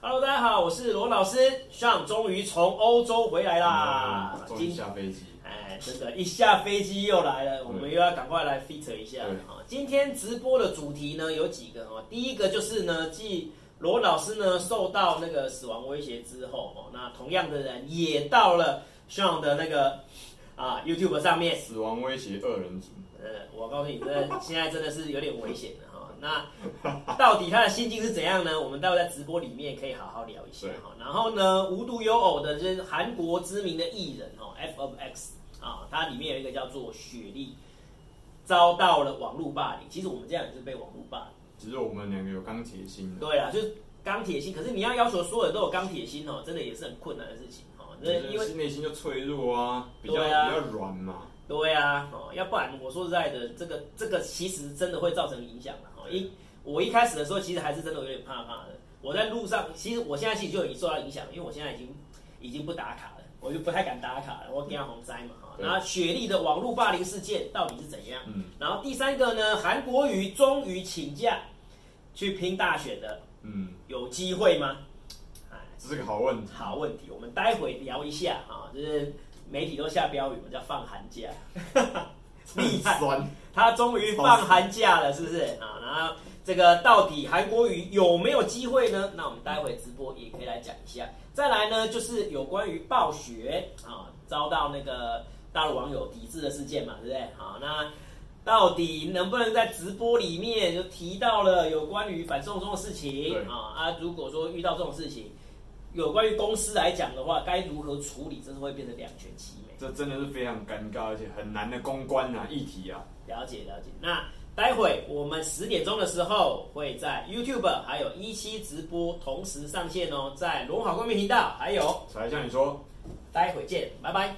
Hello，大家好，我是罗老师。Sean 终于从欧洲回来啦，终于下飞机。哎，真的，一下飞机又来了，我们又要赶快来 feature 一下。今天直播的主题呢有几个哦，第一个就是呢，继罗老师呢受到那个死亡威胁之后哦，那同样的人也到了 Sean 的那个啊 YouTube 上面。死亡威胁二人组。呃，我告诉你，这现在真的是有点危险的。那到底他的心境是怎样呢？我们待会在直播里面可以好好聊一下哈。然后呢，无独有偶的，就是韩国知名的艺人哦，F of X 啊，它里面有一个叫做雪莉，遭到了网络霸凌。其实我们这样也是被网络霸凌。只是我们两个有钢铁心。对啊，就是钢铁心。可是你要要求所有人都有钢铁心哦，真的也是很困难的事情哦。因为内心就脆弱啊，比较比较软嘛。对啊，哦，要不然我说实在的，这个这个其实真的会造成影响的。一，我一开始的时候其实还是真的有点怕怕的。我在路上，其实我现在其实就已经受到影响，因为我现在已经已经不打卡了，我就不太敢打卡了。我给他红灾嘛哈。然后雪莉的网络霸凌事件到底是怎样？嗯。然后第三个呢，韩国瑜终于请假去拼大选的，嗯，有机会吗？哎，这是个好问题。好问题，我们待会聊一下啊，就是媒体都下标语，我叫放寒假。厉害，他终于放寒假了，是不是啊？然后这个到底韩国瑜有没有机会呢？那我们待会直播也可以来讲一下。再来呢，就是有关于暴雪啊遭到那个大陆网友抵制的事件嘛，对不对？好，那到底能不能在直播里面就提到了有关于反送中的事情啊？啊，如果说遇到这种事情，有关于公司来讲的话，该如何处理？真是会变成两全其美。这真的是非常尴尬，而且很难的公关啊议题啊。了解了解。那待会我们十点钟的时候会在 YouTube 还有一期直播同时上线哦，在龙好公民频道还有。才向你说，待会见，拜拜。